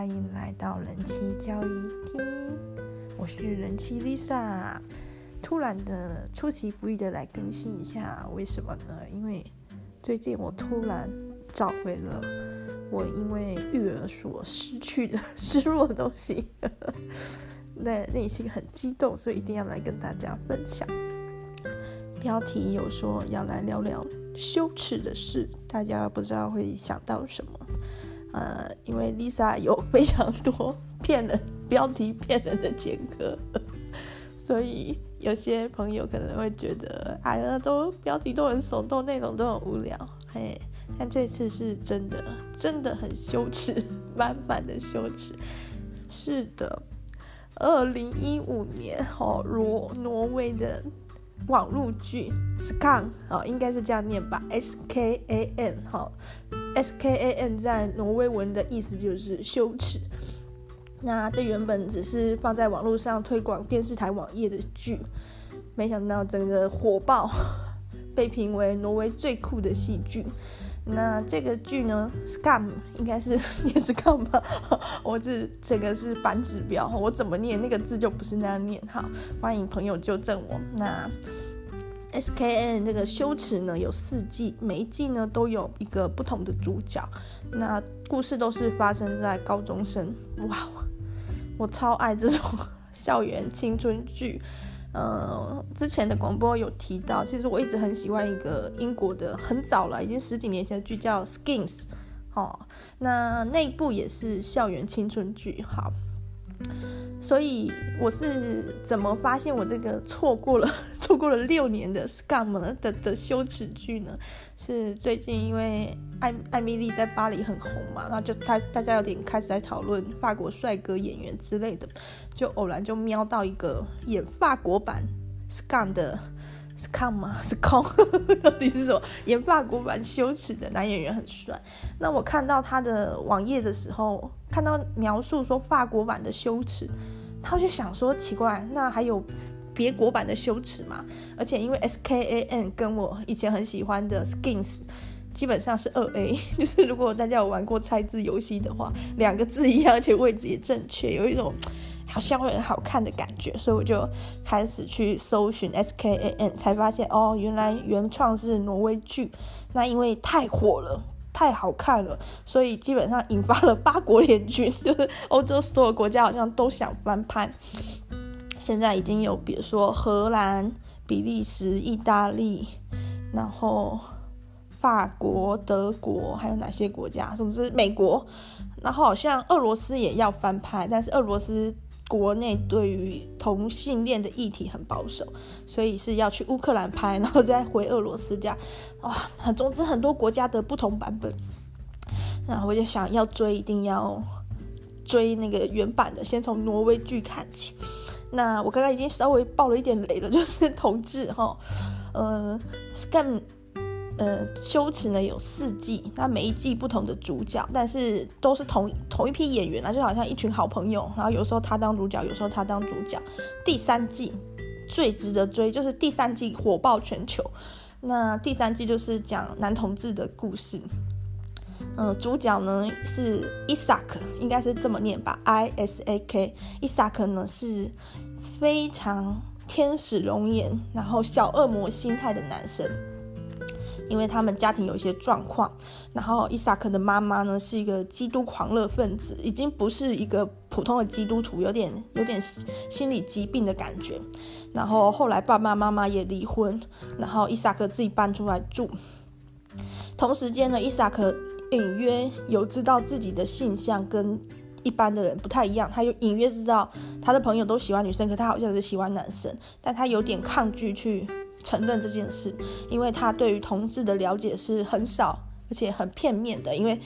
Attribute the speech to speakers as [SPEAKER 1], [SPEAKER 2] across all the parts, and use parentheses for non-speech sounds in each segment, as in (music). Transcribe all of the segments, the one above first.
[SPEAKER 1] 欢迎来到人妻交易厅，我是人妻 Lisa。突然的出其不意的来更新一下，为什么呢？因为最近我突然找回了我因为育儿所失去的 (laughs) 失落的东西，(laughs) 那内心很激动，所以一定要来跟大家分享。标题有说要来聊聊羞耻的事，大家不知道会想到什么？呃，因为 Lisa 有非常多骗人标题骗人的前科，(laughs) 所以有些朋友可能会觉得，哎呀，都标题都很耸动，内容都很无聊，嘿，但这次是真的，真的很羞耻，(laughs) 满满的羞耻。是的，二零一五年，哦，挪挪威的。网络剧 Skam 哦，应该是这样念吧，S K A N 哈，S K A N 在挪威文的意思就是羞耻。那这原本只是放在网络上推广电视台网页的剧，没想到整个火爆，(laughs) 被评为挪威最酷的戏剧。那这个剧呢，Scam 应该是 (laughs) 也是 Scam 吧？我这这个是反指标，我怎么念那个字就不是那样念哈。欢迎朋友纠正我。那 SKN 这个羞耻呢，有四季，每一季呢都有一个不同的主角。那故事都是发生在高中生。哇，我超爱这种校园青春剧。呃，之前的广播有提到，其实我一直很喜欢一个英国的很早了，已经十几年前的剧叫《Skins》，哦，那那部也是校园青春剧，好。所以我是怎么发现我这个错过了 (laughs) 错过了六年的 Scam 的的羞耻剧呢？是最近因为艾艾米丽在巴黎很红嘛，然后就大大家有点开始在讨论法国帅哥演员之类的，就偶然就瞄到一个演法国版 Scam 的。Scam 吗？(laughs) Scam 到底是什么？演法国版羞耻的男演员很帅。那我看到他的网页的时候，看到描述说法国版的羞耻，他就想说奇怪，那还有别国版的羞耻吗？而且因为 S K A N 跟我以前很喜欢的 Skins 基本上是二 A，(laughs) 就是如果大家有玩过猜字游戏的话，两个字一样，而且位置也正确，有一种。(tsk) 好像会很好看的感觉，所以我就开始去搜寻 S K A N，才发现哦，原来原创是挪威剧。那因为太火了，太好看了，所以基本上引发了八国联军，(laughs) 就是欧洲所有国家好像都想翻拍。现在已经有，比如说荷兰、比利时、意大利，然后法国、德国，还有哪些国家？总之美国，然后好像俄罗斯也要翻拍，但是俄罗斯。国内对于同性恋的议题很保守，所以是要去乌克兰拍，然后再回俄罗斯这样。哇，总之很多国家的不同版本。那我就想要追，一定要追那个原版的，先从挪威剧看起。那我刚刚已经稍微爆了一点雷了，就是同志哈，呃，Skam。呃，羞耻呢有四季，那每一季不同的主角，但是都是同同一批演员啊，就好像一群好朋友，然后有时候他当主角，有时候他当主角。第三季最值得追，就是第三季火爆全球。那第三季就是讲男同志的故事。嗯、呃，主角呢是 Isak，应该是这么念吧，I S A K。Isak 呢是非常天使容颜，然后小恶魔心态的男生。因为他们家庭有一些状况，然后伊萨克的妈妈呢是一个基督狂热分子，已经不是一个普通的基督徒，有点有点心理疾病的感觉。然后后来爸爸妈妈也离婚，然后伊萨克自己搬出来住。同时间呢，伊萨克隐约有知道自己的性向跟一般的人不太一样，他有隐约知道他的朋友都喜欢女生，可他好像是喜欢男生，但他有点抗拒去。承认这件事，因为他对于同志的了解是很少，而且很片面的。因为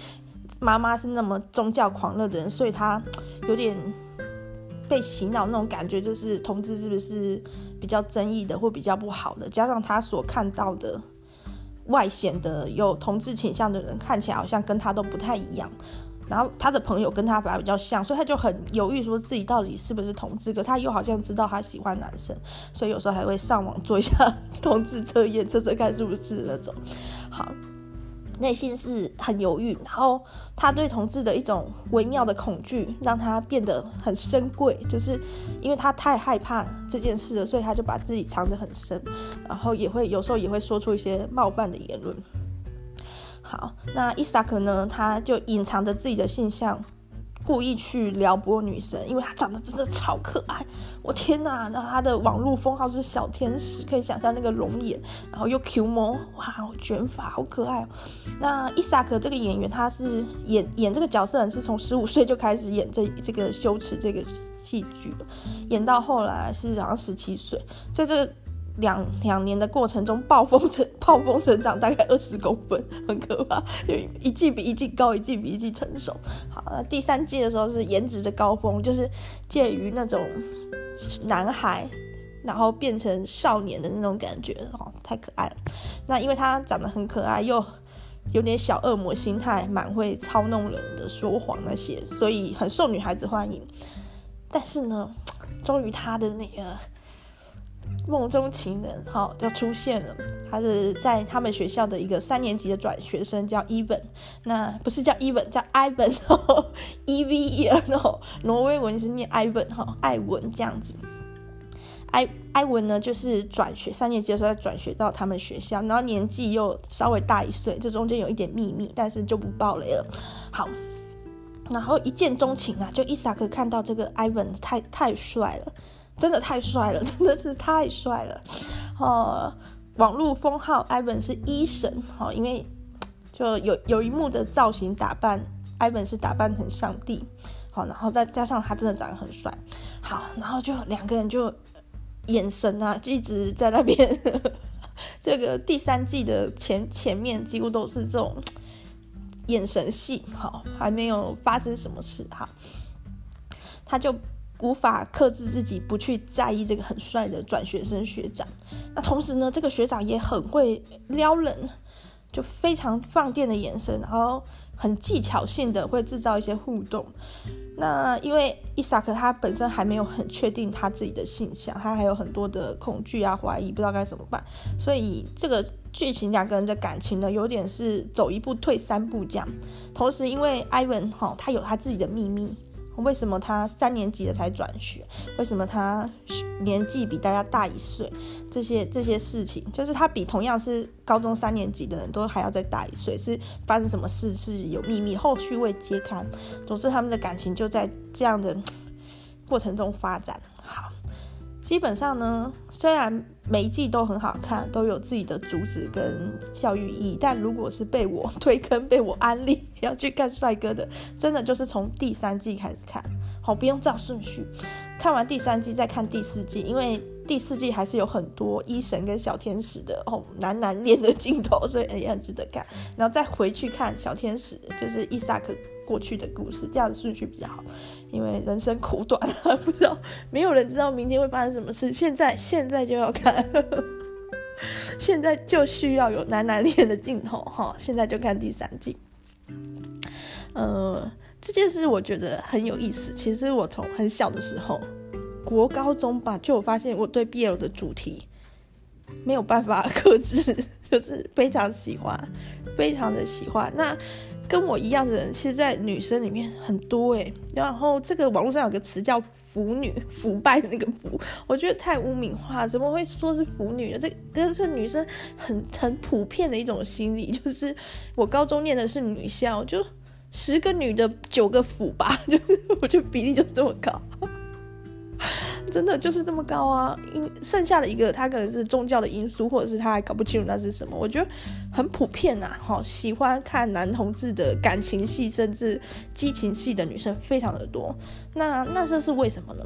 [SPEAKER 1] 妈妈是那么宗教狂热的人，所以他有点被洗脑那种感觉，就是同志是不是比较争议的或比较不好的？加上他所看到的外显的有同志倾向的人，看起来好像跟他都不太一样。然后他的朋友跟他反而比较像，所以他就很犹豫，说自己到底是不是同志。可他又好像知道他喜欢男生，所以有时候还会上网做一下同志测验，测测看是不是那种。好，内心是很犹豫，然后他对同志的一种微妙的恐惧，让他变得很深贵，就是因为他太害怕这件事了，所以他就把自己藏得很深，然后也会有时候也会说出一些冒犯的言论。好，那伊萨克呢，他就隐藏着自己的性向。故意去撩拨女生，因为他长得真的超可爱，我天哪！那他的网络封号是小天使，可以想象那个龙眼，然后又 Q 毛，哇，卷发，好可爱。那伊萨克这个演员，他是演演这个角色人是从十五岁就开始演这这个羞耻这个戏剧，演到后来是好像十七岁，在这个。两两年的过程中，暴风成暴风成长大概二十公分，很可怕。就一季比一季高，一季比一季成熟。好，那第三季的时候是颜值的高峰，就是介于那种男孩，然后变成少年的那种感觉，哦，太可爱了。那因为他长得很可爱，又有点小恶魔心态，蛮会操弄人的，说谎那些，所以很受女孩子欢迎。但是呢，终于他的那个。梦中情人，好，就出现了。他是在他们学校的一个三年级的转学生，叫伊文。那不是叫伊文，叫艾文，E V E N 哦。挪威文是念艾文哈，艾文这样子。艾艾文呢，就是转学三年级的时候再转学到他们学校，然后年纪又稍微大一岁，这中间有一点秘密，但是就不爆雷了。好，然后一见钟情啊，就伊萨克看到这个艾文太太帅了。真的太帅了，(laughs) 真的是太帅了，哦，网络封号艾文是医神，好，因为就有有一幕的造型打扮，艾文是打扮成上帝，好，然后再加上他真的长得很帅，好，然后就两个人就眼神啊，就一直在那边，(laughs) 这个第三季的前前面几乎都是这种眼神戏，好，还没有发生什么事，哈，他就。无法克制自己不去在意这个很帅的转学生学长，那同时呢，这个学长也很会撩人，就非常放电的眼神，然后很技巧性的会制造一些互动。那因为伊萨克他本身还没有很确定他自己的性向，他还有很多的恐惧啊、怀疑，不知道该怎么办，所以这个剧情两个人的感情呢，有点是走一步退三步这样。同时，因为艾文哈，他有他自己的秘密。为什么他三年级了才转学？为什么他年纪比大家大一岁？这些这些事情，就是他比同样是高中三年级的人都还要再大一岁，是发生什么事？是有秘密，后续未揭开。总之，他们的感情就在这样的过程中发展。好。基本上呢，虽然每一季都很好看，都有自己的主旨跟教育意义，但如果是被我推坑、被我安利要去看帅哥的，真的就是从第三季开始看，好，不用照顺序，看完第三季再看第四季，因为第四季还是有很多医神跟小天使的哦男男恋的镜头，所以也很值得看，然后再回去看小天使，就是伊萨克。过去的故事，这样子顺序比较好，因为人生苦短，(laughs) 不知道没有人知道明天会发生什么事。现在现在就要看，(laughs) 现在就需要有男男恋的镜头哈。现在就看第三季。呃，这件事我觉得很有意思。其实我从很小的时候，国高中吧，就有发现我对 BL 的主题没有办法克制，(laughs) 就是非常喜欢，非常的喜欢。那。跟我一样的人，其实，在女生里面很多诶。然后，这个网络上有个词叫“腐女”，(laughs) 腐败的那个“腐”，我觉得太污名化，怎么会说是腐女呢？这这是女生很很普遍的一种心理，就是我高中念的是女校，就十个女的九个腐吧，(laughs) 就是我觉得比例就是这么高。(laughs) 真的就是这么高啊！因剩下的一个，他可能是宗教的因素，或者是他还搞不清楚那是什么。我觉得很普遍呐，哈，喜欢看男同志的感情戏，甚至激情戏的女生非常的多。那那这是为什么呢？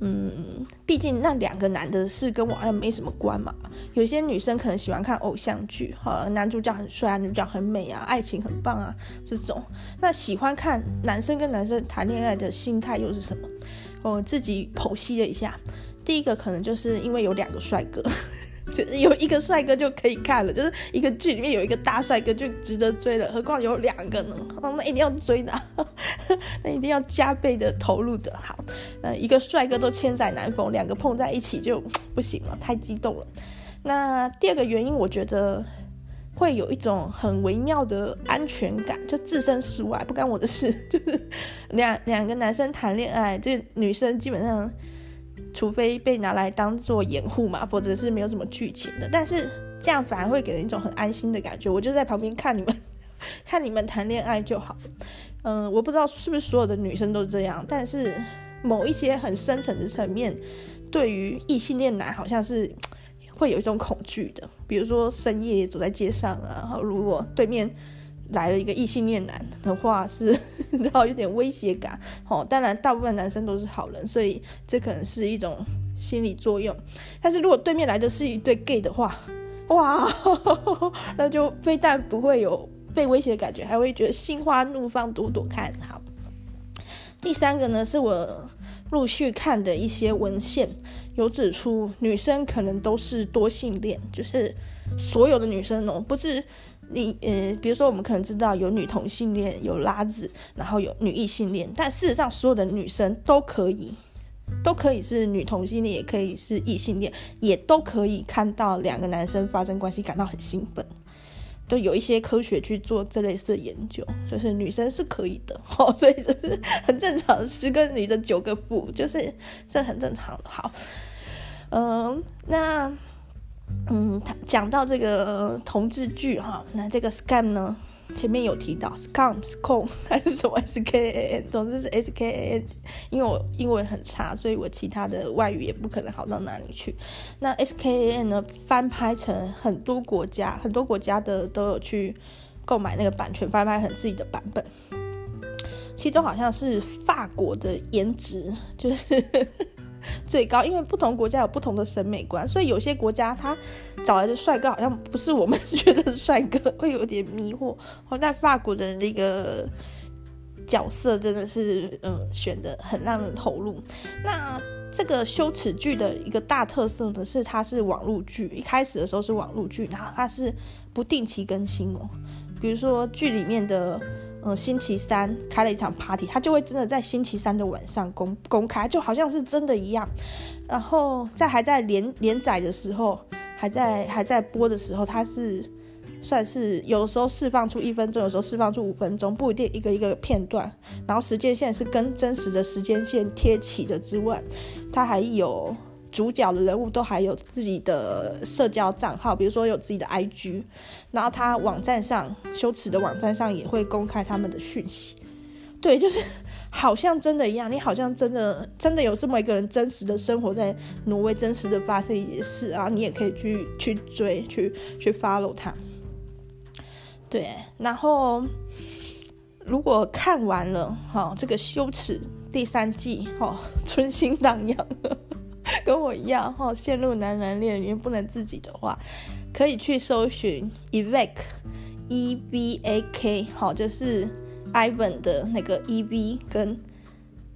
[SPEAKER 1] 嗯，毕竟那两个男的是跟我好像没什么关嘛。有些女生可能喜欢看偶像剧，哈，男主角很帅啊，女主角很美啊，爱情很棒啊，这种。那喜欢看男生跟男生谈恋爱的心态又是什么？我自己剖析了一下，第一个可能就是因为有两个帅哥，(laughs) 就是有一个帅哥就可以看了，就是一个剧里面有一个大帅哥就值得追了，何况有两个呢？(laughs) 那一定要追的，(laughs) 那一定要加倍的投入的。好，呃，一个帅哥都千载难逢，两个碰在一起就 (tsk) 不行了，太激动了。那第二个原因，我觉得会有一种很微妙的安全感，就置身事外，不干我的事。(laughs) 就是两两个男生谈恋爱，这女生基本上，除非被拿来当做掩护嘛，否则是没有什么剧情的。但是这样反而会给人一种很安心的感觉，我就在旁边看你们，(laughs) 看你们谈恋爱就好。嗯，我不知道是不是所有的女生都这样，但是某一些很深层的层面，对于异性恋男好像是。会有一种恐惧的，比如说深夜走在街上啊，然后如果对面来了一个异性恋男的话，是 (laughs) 然后有点威胁感。哦，当然大部分男生都是好人，所以这可能是一种心理作用。但是如果对面来的是一对 gay 的话，哇，(laughs) 那就非但不会有被威胁的感觉，还会觉得心花怒放，躲躲看。好，第三个呢，是我陆续看的一些文献。有指出，女生可能都是多性恋，就是所有的女生哦，不是你，呃，比如说我们可能知道有女同性恋，有拉子，然后有女异性恋，但事实上所有的女生都可以，都可以是女同性恋，也可以是异性恋，也都可以看到两个男生发生关系感到很兴奋，都有一些科学去做这类似的研究，就是女生是可以的，哦，所以这是很正常，十个女的九个不，就是这很正常的，好。嗯，那嗯，他讲到这个同志剧哈，那这个 scam 呢，前面有提到 scam scam 还是什么 s k a n，总之是 s k a n，因为我英文很差，所以我其他的外语也不可能好到哪里去。那 s k a n 呢，翻拍成很多国家，很多国家的都有去购买那个版权，翻拍成自己的版本。其中好像是法国的颜值，就是。最高，因为不同国家有不同的审美观，所以有些国家他找来的帅哥好像不是我们觉得是帅哥，会有点迷惑。好，在法国的那个角色真的是，嗯，选的很让人投入。那这个羞耻剧的一个大特色呢，是它是网络剧，一开始的时候是网络剧，然后它是不定期更新哦。比如说剧里面的。嗯，星期三开了一场 party，他就会真的在星期三的晚上公公开，就好像是真的一样。然后在还在连连载的时候，还在还在播的时候，他是算是有的时候释放出一分钟，有时候释放出五分钟，不一定一个一个片段。然后时间线是跟真实的时间线贴起的之外，他还有。主角的人物都还有自己的社交账号，比如说有自己的 IG，然后他网站上羞耻的网站上也会公开他们的讯息。对，就是好像真的一样，你好像真的真的有这么一个人真实的生活在挪威，真实的发生一些事啊，你也可以去去追，去去 follow 他。对，然后如果看完了哈，这个羞耻第三季哈，春心荡漾。跟我一样哈，陷入男男恋里面不能自己的话，可以去搜寻 Evak，E V A K，好，就是 Ivan 的那个 E V 跟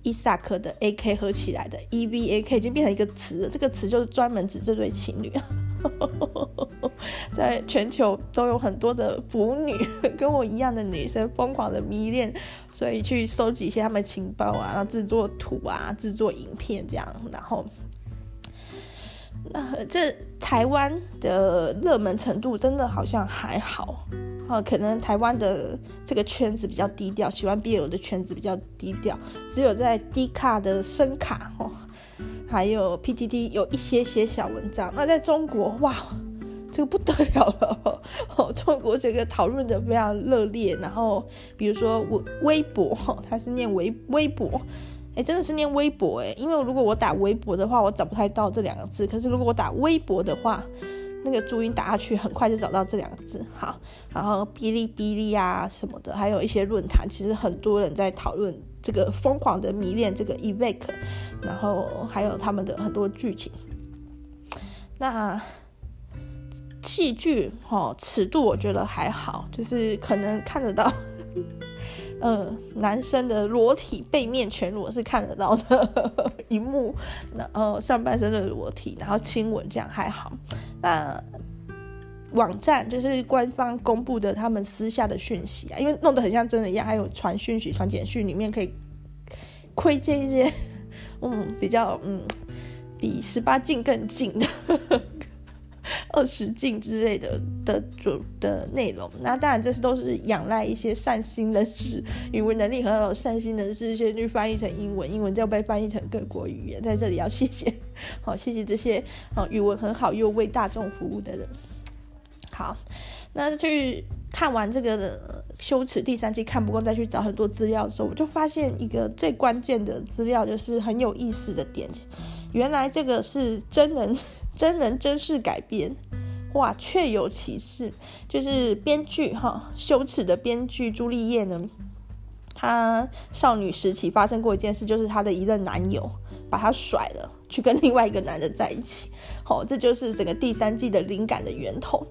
[SPEAKER 1] 伊萨克的 A K 合起来的 E V A K 已经变成一个词了，这个词就是专门指这对情侣，(laughs) 在全球都有很多的腐女跟我一样的女生疯狂的迷恋，所以去收集一些他们情报啊，然后制作图啊，制作影片这样，然后。那这台湾的热门程度真的好像还好啊，可能台湾的这个圈子比较低调，喜欢 BL 的圈子比较低调，只有在 D 卡的声卡哦，还有 PTT 有一些些小文章。那在中国，哇，这个不得了了哦，中国这个讨论的非常热烈，然后比如说微微博，它是念微微博。哎，真的是念微博哎，因为如果我打微博的话，我找不太到这两个字。可是如果我打微博的话，那个注音打下去，很快就找到这两个字。好，然后哔哩哔哩啊什么的，还有一些论坛，其实很多人在讨论这个疯狂的迷恋这个 Evake，然后还有他们的很多剧情。那戏剧哦，尺度我觉得还好，就是可能看得到。嗯，男生的裸体背面全裸是看得到的 (laughs) 一幕，然后上半身的裸体，然后亲吻这样还好。那网站就是官方公布的他们私下的讯息啊，因为弄得很像真的一样，还有传讯息、传简讯，里面可以窥见一些 (laughs) 嗯比较嗯比十八禁更近的二十进之类的的主的内容。那当然，这是都是仰赖一些善心人士、语文能力很好的善心人士先去翻译成英文，英文就被翻译成各国语言。在这里要谢谢，(laughs) 好谢谢这些啊语文很好又为大众服务的人。好，那去看完这个羞耻第三季看不够，再去找很多资料的时候，我就发现一个最关键的资料，就是很有意思的点。原来这个是真人真人真事改编，哇，确有其事。就是编剧哈，羞耻的编剧朱丽叶呢，她少女时期发生过一件事，就是她的一任男友把她甩了，去跟另外一个男的在一起。好，这就是整个第三季的灵感的源头。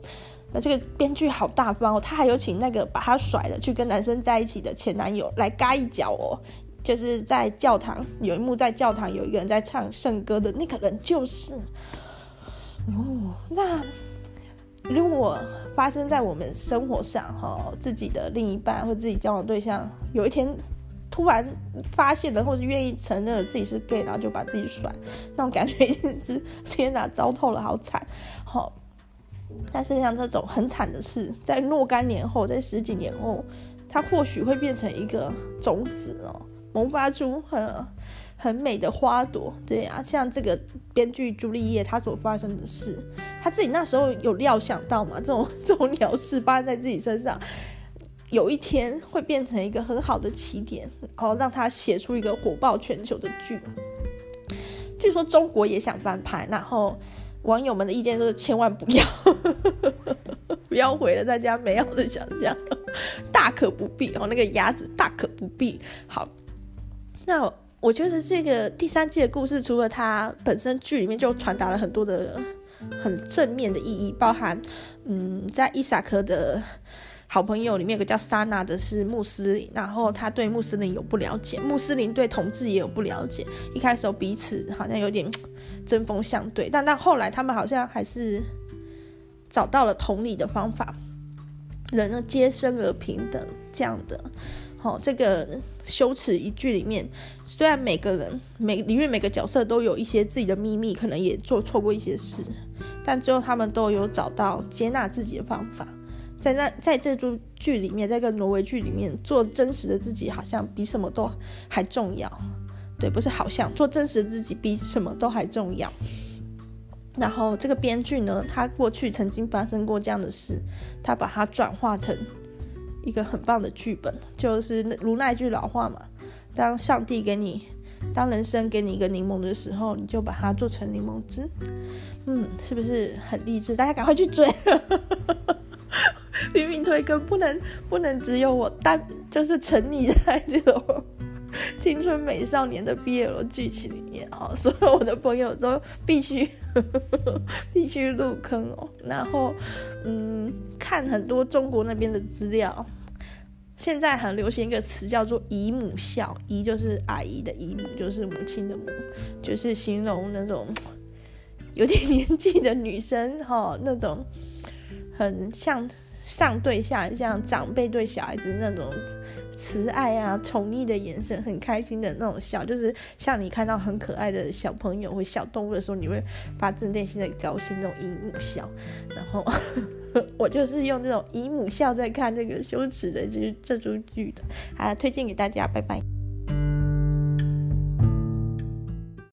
[SPEAKER 1] 那这个编剧好大方哦，他还有请那个把他甩了去跟男生在一起的前男友来嘎一脚哦，就是在教堂有一幕，在教堂有一个人在唱圣歌的那个人就是，哦，那如果发生在我们生活上哈，自己的另一半或自己交往对象有一天突然发现了或者愿意承认了自己是 gay，然后就把自己甩，那种感觉一定是 (laughs) 天哪，糟透了，好惨，好。但是像这种很惨的事，在若干年后，在十几年后，它或许会变成一个种子哦，萌发出很很美的花朵。对啊，像这个编剧朱丽叶，她所发生的事，她自己那时候有料想到嘛？这种这种鸟事发生在自己身上，有一天会变成一个很好的起点，然后让她写出一个火爆全球的剧。据说中国也想翻拍，然后。网友们的意见就是千万不要，(laughs) 不要毁了大家美好的想象，大可不必哦。那个鸭子大可不必。好，那我觉得这个第三季的故事，除了它本身剧里面就传达了很多的很正面的意义，包含嗯，在伊萨克的好朋友里面有个叫莎娜的是穆斯林，然后他对穆斯林有不了解，穆斯林对同志也有不了解，一开始彼此好像有点。针锋相对，但但后来，他们好像还是找到了同理的方法，人呢皆生而平等这样的。好、这个羞耻一剧里面，虽然每个人每里面每个角色都有一些自己的秘密，可能也做错过一些事，但最后他们都有找到接纳自己的方法。在那在这部剧里面，在个挪威剧里面，做真实的自己，好像比什么都还重要。对，不是好像做真实的自己比什么都还重要。然后这个编剧呢，他过去曾经发生过这样的事，他把它转化成一个很棒的剧本，就是如那句老话嘛：当上帝给你，当人生给你一个柠檬的时候，你就把它做成柠檬汁。嗯，是不是很励志？大家赶快去追！(laughs) 拼命推更，不能不能只有我，单就是沉溺在这种。(laughs) 青春美少年的 BL 剧情里面啊，(laughs) 所有我的朋友都必须 (laughs) 必须入坑哦。然后，嗯，看很多中国那边的资料，现在很流行一个词叫做“姨母笑”，姨就是阿姨的姨母，就是母亲的母，就是形容那种有点年纪的女生哈，那种很像。上对下，像长辈对小孩子那种慈爱啊、宠溺的眼神，很开心的那种笑，就是像你看到很可爱的小朋友或小动物的时候，你会发自内心的高兴，那种姨母笑。然后 (laughs) 我就是用这种姨母笑在看这个羞耻的这这出剧的，啊，推荐给大家，拜拜。